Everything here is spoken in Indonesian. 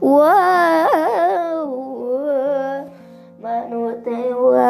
Wow, manute wise